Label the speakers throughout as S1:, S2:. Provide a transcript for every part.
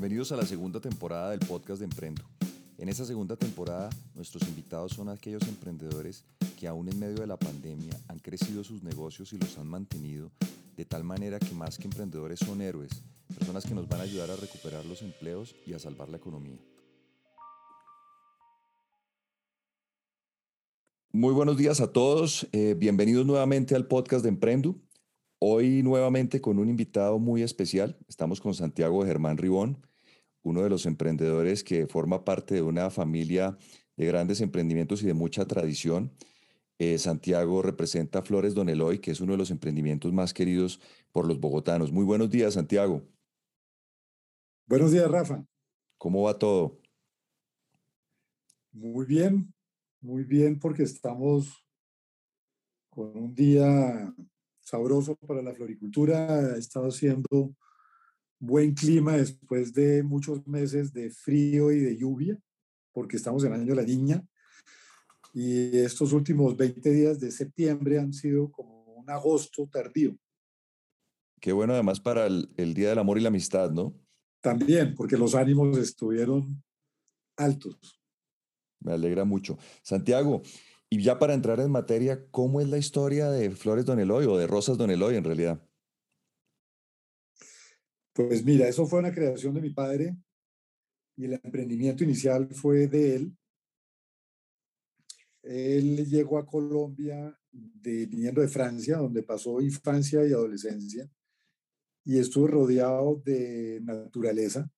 S1: Bienvenidos a la segunda temporada del podcast de Emprendo. En esta segunda temporada, nuestros invitados son aquellos emprendedores que aún en medio de la pandemia han crecido sus negocios y los han mantenido de tal manera que más que emprendedores son héroes, personas que nos van a ayudar a recuperar los empleos y a salvar la economía. Muy buenos días a todos, eh, bienvenidos nuevamente al podcast de Emprendo. Hoy nuevamente con un invitado muy especial. Estamos con Santiago Germán Ribón, uno de los emprendedores que forma parte de una familia de grandes emprendimientos y de mucha tradición. Eh, Santiago representa Flores Don Eloy, que es uno de los emprendimientos más queridos por los bogotanos. Muy buenos días, Santiago.
S2: Buenos días, Rafa.
S1: ¿Cómo va todo?
S2: Muy bien, muy bien, porque estamos con un día sabroso para la floricultura. Ha estado haciendo buen clima después de muchos meses de frío y de lluvia, porque estamos en año de la niña. Y estos últimos 20 días de septiembre han sido como un agosto tardío.
S1: Qué bueno además para el, el Día del Amor y la Amistad, ¿no?
S2: También, porque los ánimos estuvieron altos.
S1: Me alegra mucho. Santiago, y ya para entrar en materia, ¿cómo es la historia de Flores Don Eloy o de Rosas Don Eloy en realidad?
S2: Pues mira, eso fue una creación de mi padre y el emprendimiento inicial fue de él. Él llegó a Colombia de, viniendo de Francia, donde pasó infancia y adolescencia, y estuvo rodeado de naturaleza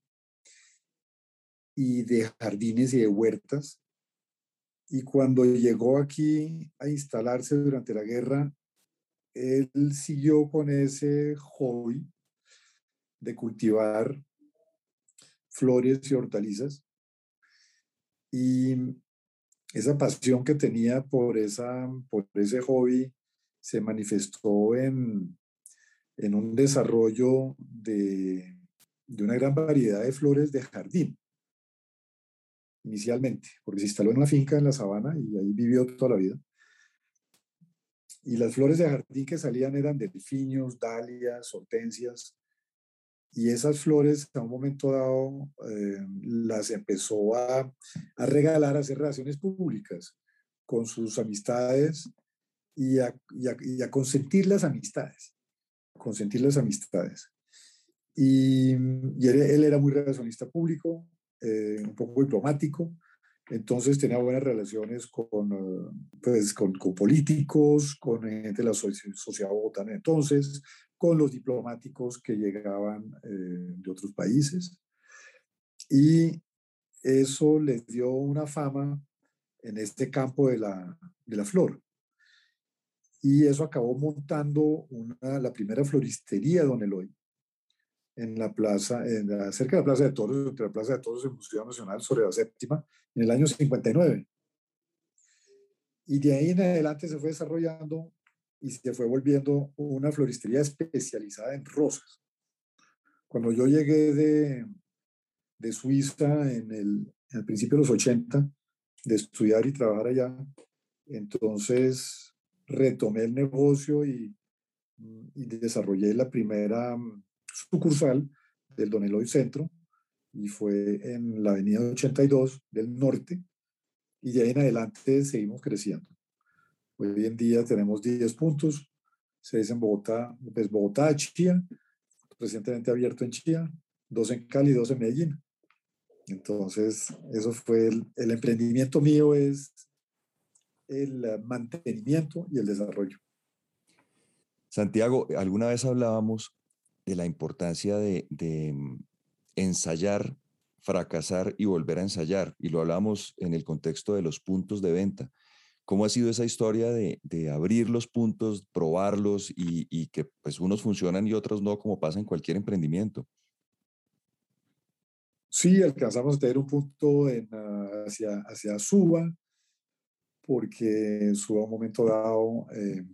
S2: y de jardines y de huertas. Y cuando llegó aquí a instalarse durante la guerra, él siguió con ese hobby de cultivar flores y hortalizas. Y esa pasión que tenía por, esa, por ese hobby se manifestó en, en un desarrollo de, de una gran variedad de flores de jardín inicialmente, porque se instaló en una finca en la sabana y ahí vivió toda la vida. Y las flores de jardín que salían eran delfinios, dalias, hortensias. Y esas flores a un momento dado eh, las empezó a, a, regalar, a hacer relaciones públicas con sus amistades y a, y a, y a consentir las amistades, consentir las amistades. Y, y él, él, era muy relacionista público, eh, un poco diplomático, entonces tenía buenas relaciones con, eh, pues, con, con, políticos, con gente de la sociedad bogotana entonces, con los diplomáticos que llegaban eh, de otros países. Y eso les dio una fama en este campo de la, de la flor. Y eso acabó montando una, la primera floristería Don Eloy, en la plaza, en la, cerca de la Plaza de Toros, entre la Plaza de Toros y el Museo Nacional sobre la séptima, en el año 59. Y de ahí en adelante se fue desarrollando y se fue volviendo una floristería especializada en rosas. Cuando yo llegué de, de Suiza en el, en el principio de los 80, de estudiar y trabajar allá, entonces retomé el negocio y, y desarrollé la primera sucursal del Don Eloy Centro y fue en la avenida 82 del norte y de ahí en adelante seguimos creciendo. Hoy en día tenemos 10 puntos, 6 en Bogotá, pues Bogotá, Chía, recientemente abierto en Chía, 2 en Cali, 2 en Medellín. Entonces, eso fue el, el emprendimiento mío es el mantenimiento y el desarrollo.
S1: Santiago, alguna vez hablábamos de la importancia de, de, mm, ensayar, fracasar y volver a ensayar. Y lo hablamos en el contexto de los puntos de venta. ¿Cómo ha sido esa historia de, de abrir los puntos, probarlos y, y, que pues unos funcionan y otros no, como pasa en cualquier emprendimiento?
S2: Sí, alcanzamos a tener un punto en, uh, hacia, hacia Suba, porque Suba a un momento dado eh,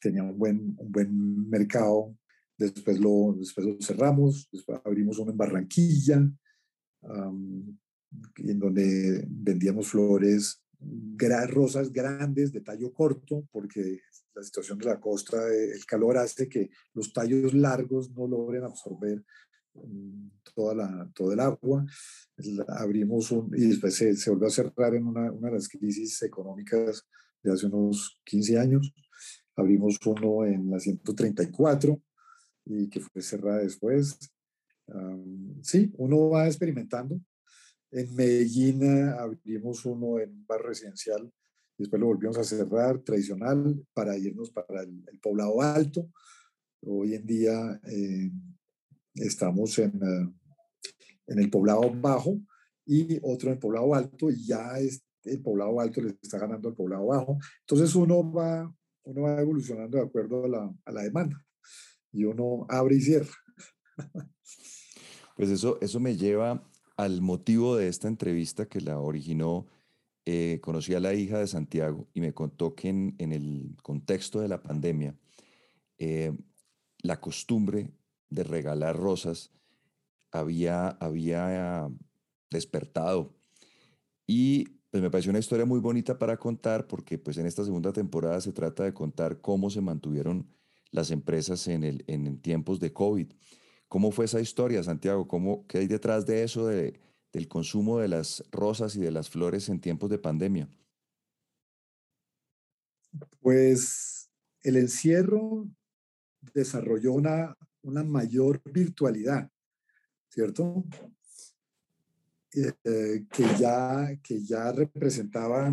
S2: tenía un buen, un buen mercado después lo, después lo cerramos, después abrimos uno en Barranquilla, um, en donde vendíamos flores, rosas grandes de tallo corto, porque la situación de la costa, el calor hace que los tallos largos no logren absorber mm, toda la, el agua. Abrimos un, y después se, se volvió a cerrar en una, una, de las crisis económicas de hace unos 15 años. Abrimos uno en la 134 y que fue cerrada después. sí, uno va experimentando. En Medellín eh, abrimos uno en un bar residencial después lo volvimos a cerrar tradicional para irnos para el, poblado alto. Hoy en día eh, estamos en, eh, en el poblado bajo y otro en el poblado alto y ya es, el poblado alto le está ganando al poblado bajo. Entonces uno va, uno va evolucionando de acuerdo a la, a la demanda y uno abre y cierra.
S1: Pues eso, eso me lleva al motivo de esta entrevista que la originó eh, conocí a la hija de Santiago y me contó que en, el contexto de la pandemia, eh, la costumbre de regalar rosas había, había despertado. Y pues me pareció una historia muy bonita para contar porque pues en esta segunda temporada se trata de contar cómo se mantuvieron las empresas en, el, en tiempos de COVID. ¿Cómo fue esa historia, Santiago? ¿Cómo, ¿Qué hay detrás de eso de, del consumo de las rosas y de las flores en tiempos de pandemia?
S2: Pues el encierro desarrolló una, una mayor virtualidad, ¿cierto? Eh, que, ya, que ya representaba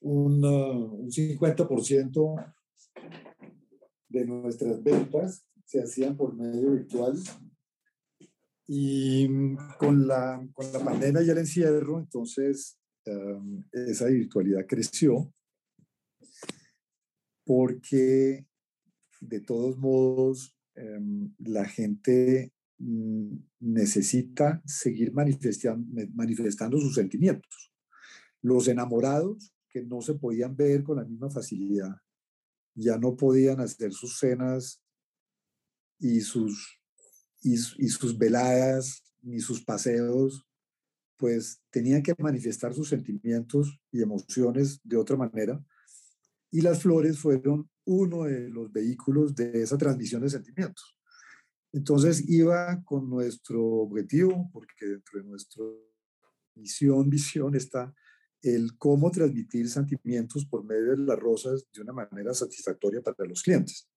S2: un, uh, un 50% de nuestras ventas se hacían por medio virtual y mm, con la, con la pandemia y el encierro, entonces em, esa virtualidad creció porque de todos modos em, la gente mm, necesita seguir manifestando, manifestando sus sentimientos. Los enamorados que no se podían ver con la misma facilidad, ya no podían hacer sus cenas y sus y, sus veladas ni sus paseos, pues tenían que manifestar sus sentimientos y emociones de otra manera. Y las flores fueron uno de los vehículos de esa transmisión de sentimientos. Entonces iba con nuestro objetivo, porque dentro de nuestra misión, visión está el cómo transmitir sentimientos por medio de las rosas de una manera satisfactoria para los clientes.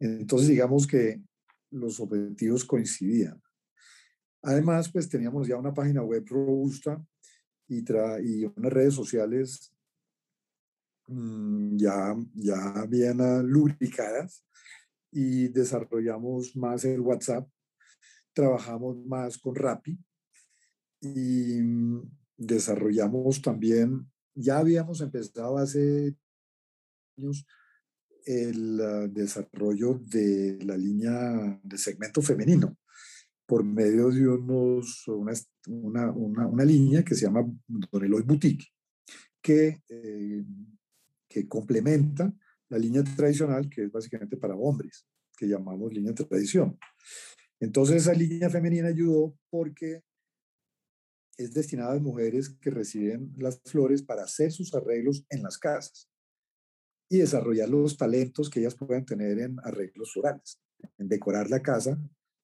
S2: Entonces digamos que los objetivos coincidían. Además, pues teníamos ya una página web robusta y, unas redes sociales mm, ya, ya bien lubricadas y desarrollamos más el WhatsApp, trabajamos más con Rappi y mm, desarrollamos también, ya habíamos empezado hace años el ah, desarrollo de la línea de segmento femenino por medio de unos, una, una, una, línea que se llama Don Eloy Boutique, que, eh, que complementa la línea tradicional, que es básicamente para hombres, que llamamos línea tradición. Entonces esa línea femenina ayudó porque es destinada a mujeres que reciben las flores para hacer sus arreglos en las casas y desarrollar los talentos que ellas puedan tener en arreglos florales, en decorar la casa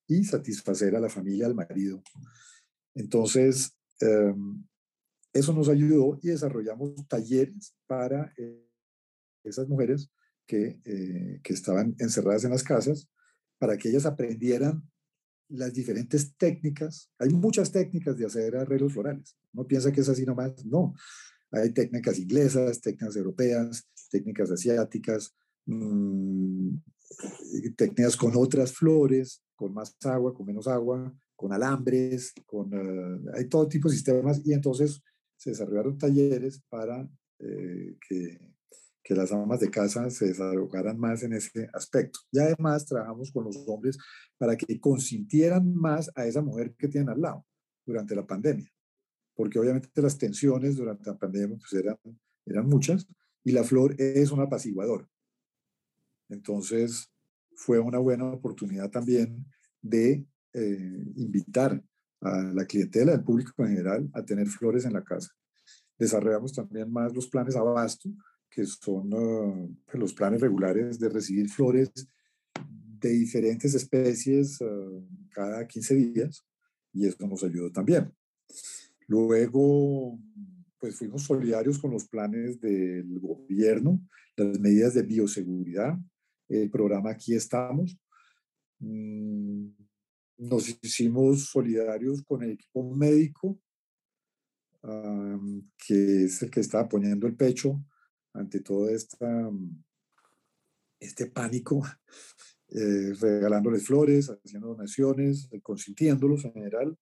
S2: y satisfacer a la familia, al marido. Entonces, em, eso nos ayudó y desarrollamos talleres para eh, esas mujeres que, eh, que estaban encerradas en las casas, para que ellas aprendieran las diferentes técnicas. Hay muchas técnicas de hacer arreglos florales. No piensa que es así nomás. No. Hay técnicas inglesas, técnicas europeas, técnicas asiáticas, mm, técnicas con otras flores, con más agua, con menos agua, con alambres, con, eh, hay todo tipo de sistemas y entonces se desarrollaron talleres para eh, que, que, las amas de casa se desarrollaran más en ese aspecto. Y además trabajamos con los hombres para que consintieran más a esa mujer que tienen al lado durante la pandemia, porque obviamente las tensiones durante la pandemia pues eran, eran muchas y la flor es un apaciguador. Entonces, fue una buena oportunidad también de eh, invitar a la clientela, al público en general, a tener flores en la casa. Desarrollamos también más los planes abasto, que son uh, los planes regulares de recibir flores de diferentes especies, uh, cada 15 días y eso nos ayudó también. Luego, pues fuimos solidarios con los planes del gobierno, las medidas de bioseguridad, el programa Aquí estamos. Mm, nos hicimos solidarios con el equipo médico, que es el que estaba poniendo el pecho ante todo esta, este pánico, eh, regalándoles flores, haciendo donaciones, consintiéndolos en general,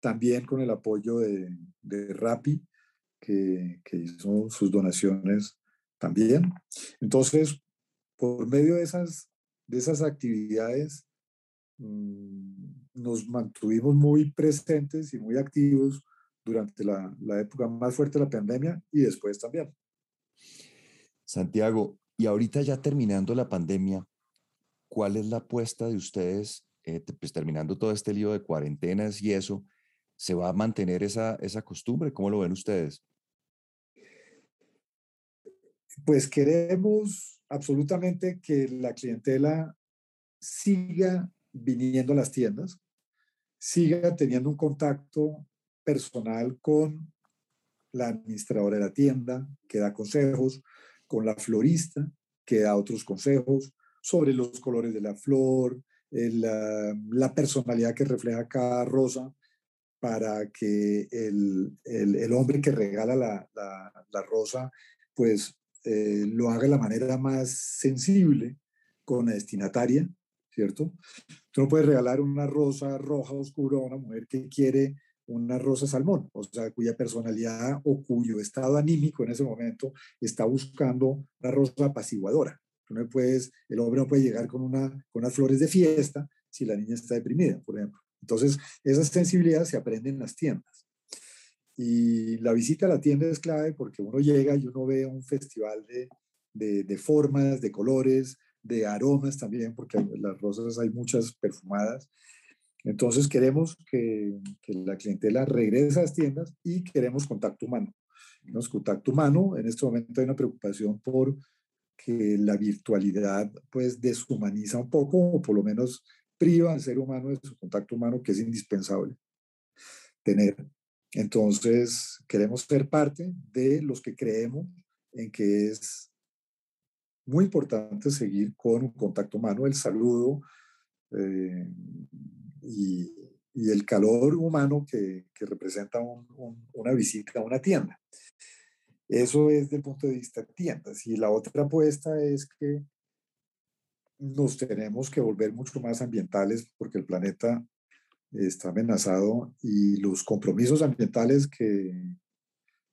S2: también con el apoyo de, de Rappi, que, hizo sus donaciones también. Entonces, por medio de esas, de esas actividades, mm, nos mantuvimos muy presentes y muy activos durante la, la, época más fuerte de la pandemia y después también.
S1: Santiago, y ahorita ya terminando la pandemia, ¿cuál es la apuesta de ustedes, eh, pues terminando todo este lío de cuarentenas y eso, ¿se va a mantener esa, esa costumbre? ¿Cómo lo ven ustedes?
S2: Pues queremos absolutamente que la clientela siga viniendo a las tiendas, siga teniendo un contacto personal con la administradora de la tienda, que da consejos, con la florista, que da otros consejos sobre los colores de la flor, la, personalidad que refleja cada rosa, para que el, el, hombre que regala la, la, rosa, pues eh, lo haga de la manera más sensible con la destinataria, ¿cierto? Tú no puedes regalar una rosa roja oscura a una mujer que quiere una rosa salmón, o sea, cuya personalidad o cuyo estado anímico en ese momento está buscando una rosa apaciguadora. no puedes, el hombre no puede llegar con, con unas flores de fiesta si la niña está deprimida, por ejemplo. Entonces, esa sensibilidad se aprende en las tiendas. Y la visita a la tienda es clave porque uno llega y uno ve un festival de, de, de formas, de colores, de aromas también, porque las rosas hay muchas perfumadas. Entonces queremos que, la clientela regrese a las tiendas y queremos contacto humano. Nos contacto humano, en este momento hay una preocupación por que la virtualidad pues deshumaniza un poco o por lo menos priva al ser humano de su contacto humano que es indispensable tener. Entonces queremos ser parte de los que creemos en que es muy importante seguir con un contacto humano, el saludo, eh, y, el calor humano que, representa una visita a una tienda. Eso es del punto de vista de tiendas. Y la otra apuesta es que nos tenemos que volver mucho más ambientales porque el planeta está amenazado y los compromisos ambientales que,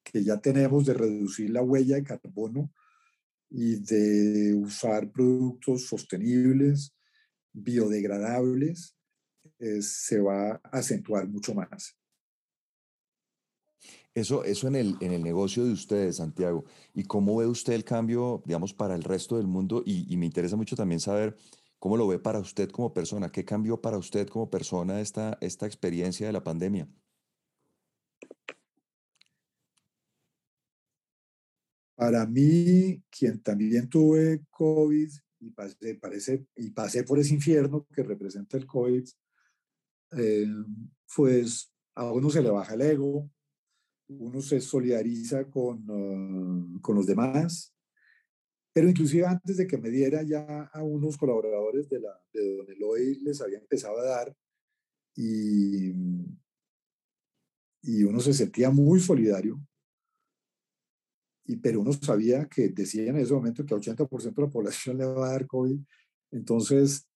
S2: que ya tenemos de reducir la huella de carbono y de usar productos sostenibles, biodegradables, se va a acentuar mucho más.
S1: Eso, eso en, el, en el negocio de ustedes, Santiago. ¿Y cómo ve usted el cambio, digamos, para el resto del mundo? Y, me interesa mucho también saber cómo lo ve para usted como persona. ¿Qué cambió para usted como persona esta, esta experiencia de la pandemia?
S2: Para mí, quien también tuve COVID y pasé, parece, y pasé por ese infierno que representa el COVID, eh, pues a uno se le baja el ego, uno se solidariza con, ah, con los demás, pero inclusive antes de que me diera ya a unos colaboradores de, la, de Don Eloy les había empezado a dar y, y uno se sentía muy solidario, y, pero uno sabía que decían en ese momento que 80% de la población le va a dar COVID, entonces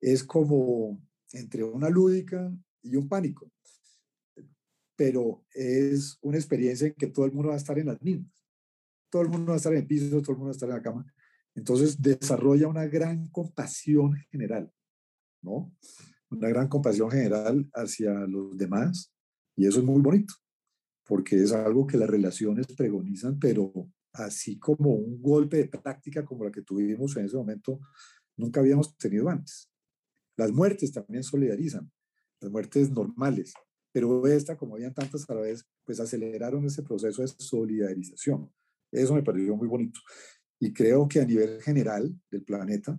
S2: es como entre una lúdica y un pánico. Pero es una experiencia en que todo el mundo va a estar en las mismas. Todo el mundo va a estar en el piso, todo el mundo va a estar en la cama. Entonces desarrolla una gran compasión general, ¿no? Una gran compasión general hacia los demás. Y eso es muy bonito, porque es algo que las relaciones pregonizan, pero así como un golpe de práctica como la que tuvimos en ese momento, nunca habíamos tenido antes. Las muertes también solidarizan, las muertes normales, pero esta, como habían tantas a la vez, pues aceleraron ese proceso de solidarización. Eso me pareció muy bonito. Y creo que a nivel general del planeta,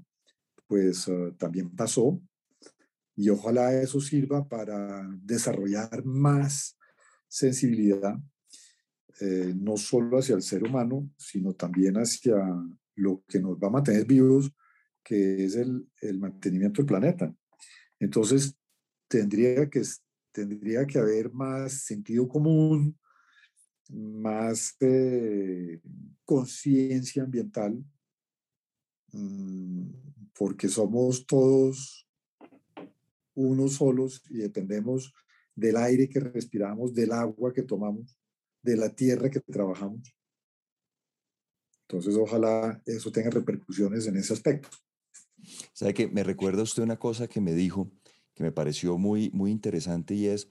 S2: pues ah, también pasó. Y ojalá eso sirva para desarrollar más sensibilidad, eh, no solo hacia el ser humano, sino también hacia lo que nos va a mantener vivos, que es el, el mantenimiento del planeta. Entonces, tendría que, tendría que haber más sentido común, más eh, conciencia ambiental, mm, porque somos todos unos solos y dependemos del aire que respiramos, del agua que tomamos, de la tierra que trabajamos. Entonces, ojalá eso tenga repercusiones en ese aspecto.
S1: Sabe que me recuerda usted una cosa que me dijo que me pareció muy, muy interesante y es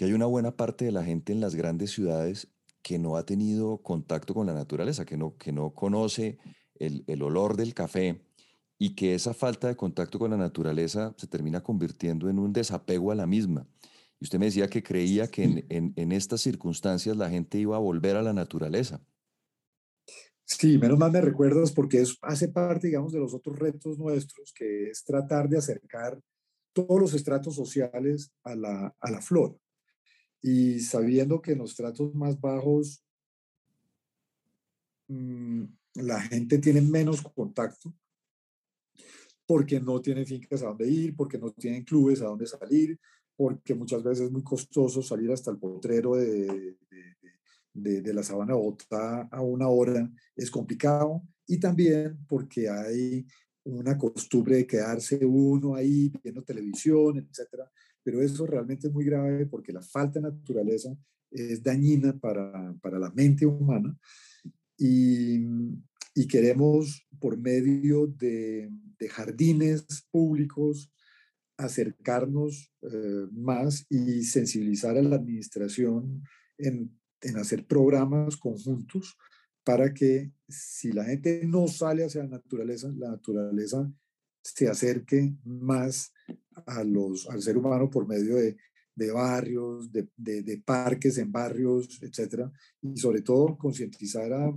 S1: que hay una buena parte de la gente en las grandes ciudades que no ha tenido contacto con la naturaleza, que no, que no conoce el, el olor del café y que esa falta de contacto con la naturaleza se termina convirtiendo en un desapego a la misma. Y usted me decía que creía que en, en, en, estas circunstancias la gente iba a volver a la naturaleza.
S2: Sí, menos mal me recuerdas porque eso hace parte, digamos, de los otros retos nuestros, que es tratar de acercar todos los estratos sociales a la, a la flor. Y sabiendo que en los estratos más bajos mmm, la gente tiene menos contacto, porque no tienen fincas a dónde ir, porque no tienen clubes a dónde salir, porque muchas veces es muy costoso salir hasta el potrero de, de, de, de la sabana Bogotá a una hora, es complicado, y también porque hay una costumbre de quedarse uno ahí viendo televisión, etcétera. Pero eso realmente es muy grave porque la falta de naturaleza es dañina para, para la mente humana y, y queremos por medio de, de jardines públicos acercarnos eh, más y sensibilizar a la administración en, en hacer programas conjuntos para que si la gente no sale hacia la naturaleza, la naturaleza se acerque más a los, al ser humano por medio de, de barrios, de, de, parques en barrios, etcétera, y sobre todo concientizar a,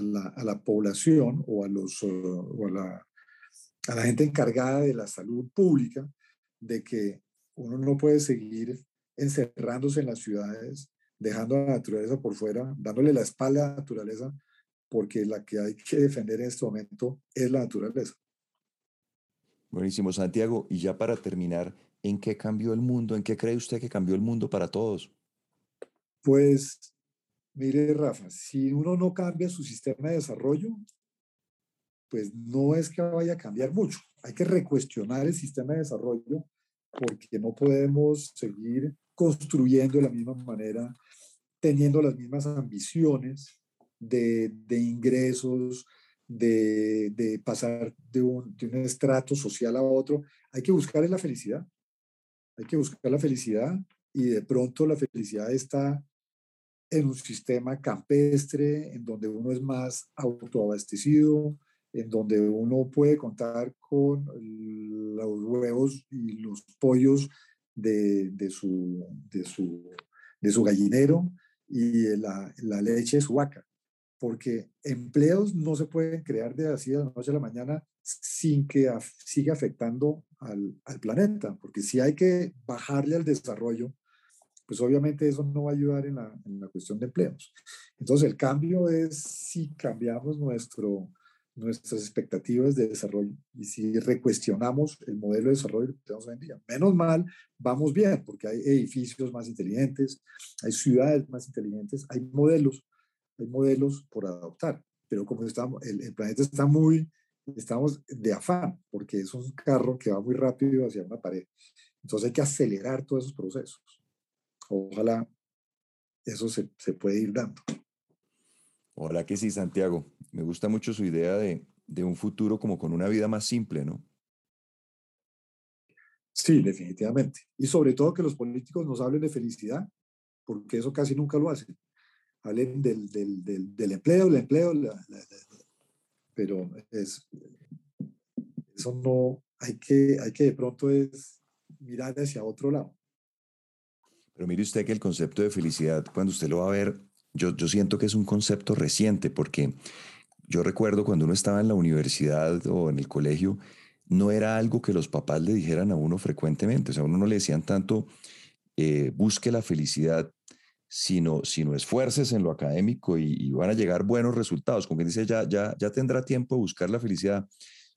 S2: la, a, la, población o, a, los, o la, a la gente encargada de la salud pública de que uno no puede seguir encerrándose en las ciudades dejando a la naturaleza por fuera, dándole la espalda a la naturaleza, porque la que hay que defender en este momento es la naturaleza.
S1: Buenísimo, Santiago. Y ya para terminar, ¿en qué cambió el mundo? ¿En qué cree usted que cambió el mundo para todos?
S2: Pues, mire, Rafa, si uno no cambia su sistema de desarrollo, pues no es que vaya a cambiar mucho. Hay que recuestionar el sistema de desarrollo porque no podemos seguir construyendo de la misma manera, teniendo las mismas ambiciones de, de ingresos, de, de pasar de un, de un, estrato social a otro. Hay que buscar la felicidad. Hay que buscar la felicidad y de pronto la felicidad está en un sistema campestre, en donde uno es más autoabastecido, en donde uno puede contar con los huevos y los pollos de, de, su, de, su, de su gallinero y la, la leche de su vaca. Porque empleos no se pueden crear de así de la noche a la mañana sin que af siga afectando al, al, planeta. Porque si hay que bajarle al desarrollo, pues obviamente eso no va a ayudar en la, en la cuestión de empleos. Entonces el cambio es si cambiamos nuestro, nuestras expectativas de desarrollo y si recuestionamos el modelo de desarrollo que tenemos hoy en día. Menos mal, vamos bien, porque hay edificios más inteligentes, hay ciudades más inteligentes, hay modelos, hay modelos por adoptar, pero como estamos, el, el planeta está muy, estamos de afán, porque es un carro que va muy rápido hacia una pared. Entonces hay que acelerar todos esos procesos. Ojalá eso se, se puede ir dando.
S1: Ojalá que sí, Santiago. Me gusta mucho su idea de, de, un futuro como con una vida más simple, ¿no?
S2: Sí, definitivamente. Y sobre todo que los políticos nos hablen de felicidad, porque eso casi nunca lo hacen. Hablen del, del, del, empleo, el empleo, pero es, eso no, hay que, hay que de pronto es mirar hacia otro lado.
S1: Pero mire usted que el concepto de felicidad, cuando usted lo va a ver, yo, yo siento que es un concepto reciente, porque yo recuerdo cuando uno estaba en la universidad o en el colegio, no era algo que los papás le dijeran a uno frecuentemente. O sea, a uno no le decían tanto, eh, busque la felicidad, sino, sino esfuerces en lo académico y, van a llegar buenos resultados. Como que dice, ya, ya, ya tendrá tiempo de buscar la felicidad.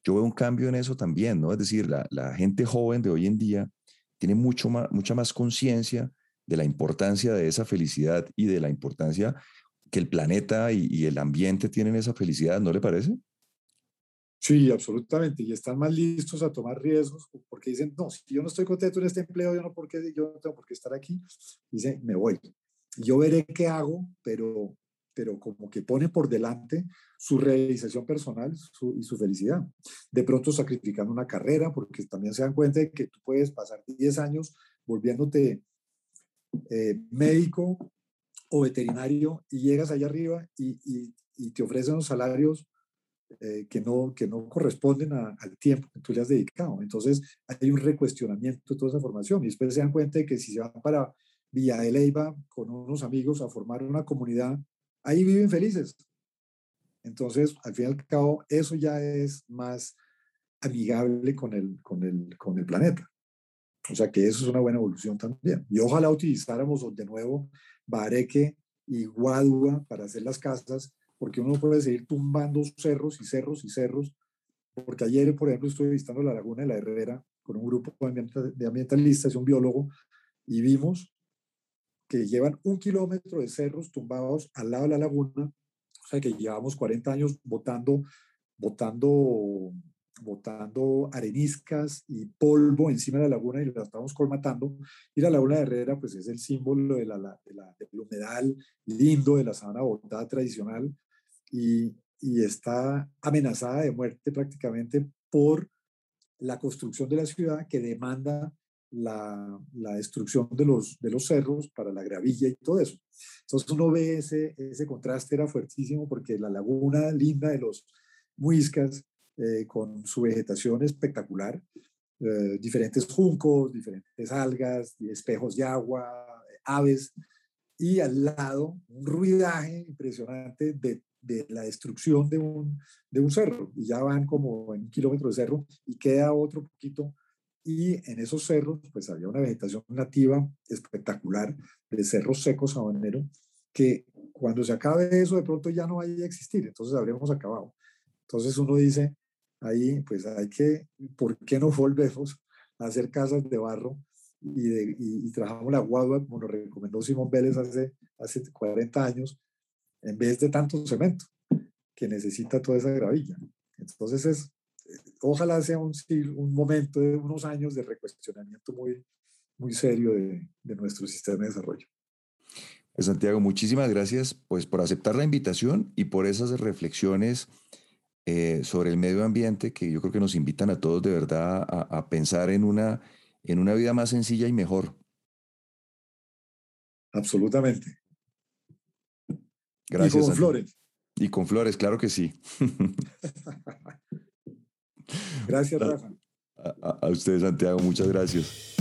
S1: Yo veo un cambio en eso también, ¿no? Es decir, la, la gente joven de hoy en día tiene mucho más, mucha más conciencia de la importancia de esa felicidad y de la importancia que el planeta y, y el ambiente tienen esa felicidad, ¿no le parece?
S2: Sí, absolutamente. Y están más listos a tomar riesgos porque dicen, no, si yo no estoy contento en este empleo, yo no, porque, yo no tengo por qué estar aquí. Dicen, me voy. Yo veré qué hago, pero, pero como que pone por delante su realización personal y su felicidad. De pronto sacrificando una carrera, porque también se dan cuenta de que tú puedes pasar 10 años volviéndote eh, médico o veterinario y llegas allá arriba y, y, y te ofrecen los salarios eh, que, no, que no corresponden al tiempo que tú le has dedicado. Entonces hay un recuestionamiento de toda esa formación y después se dan cuenta de que si se van para Villa de Leyva con unos amigos a formar una comunidad, ahí viven felices. Entonces, al fin y al cabo, eso ya es más amigable con el, con el, con el planeta. O sea que eso es una buena evolución también. Y ojalá utilizáramos de nuevo Bareque y Guadua para hacer las casas porque uno puede seguir tumbando cerros y cerros y cerros, porque ayer, por ejemplo, estuve visitando la laguna de la Herrera con un grupo de ambientalistas y un biólogo, y vimos que llevan un kilómetro de cerros tumbados al lado de la laguna, o sea que llevamos 40 años botando, botando botando areniscas y polvo encima de la laguna y la estamos colmatando. Y la laguna de Herrera, pues es el símbolo de la, de la, del humedal lindo de la sabana botada tradicional y, y está amenazada de muerte prácticamente por la construcción de la ciudad que demanda la, destrucción de los, de los cerros para la gravilla y todo eso. Entonces uno ve ese, ese contraste, era fuertísimo porque la laguna linda de los Muiscas, eh, con su vegetación espectacular, eh, diferentes juncos, diferentes algas, espejos de agua, aves, y al lado un ruidaje impresionante de de la destrucción de un, de un cerro. Y ya van como en un kilómetro de cerro y queda otro poquito. Y en esos cerros, pues había una vegetación nativa espectacular de cerros secos sabanero, que cuando se acabe eso, de pronto ya no vaya a existir. Entonces habremos acabado. Entonces uno dice, ahí pues hay que, ¿por qué no volvemos a hacer casas de barro y, de, y, trabajamos la guadua, como nos recomendó Simón Vélez hace, hace 40 años, en vez de tanto cemento que necesita toda esa gravilla. Entonces, es, ojalá sea un, un momento de unos años de recuestionamiento muy, muy serio de, de nuestro sistema de desarrollo.
S1: Pues, Santiago, muchísimas gracias pues, por aceptar la invitación y por esas reflexiones eh, sobre el medio ambiente que yo creo que nos invitan a todos de verdad a, a pensar en una, en una vida más sencilla y mejor.
S2: Absolutamente. Gracias. Y con flores.
S1: Y con flores, claro que sí.
S2: gracias, Rafa.
S1: A, a, a usted, Santiago, muchas gracias.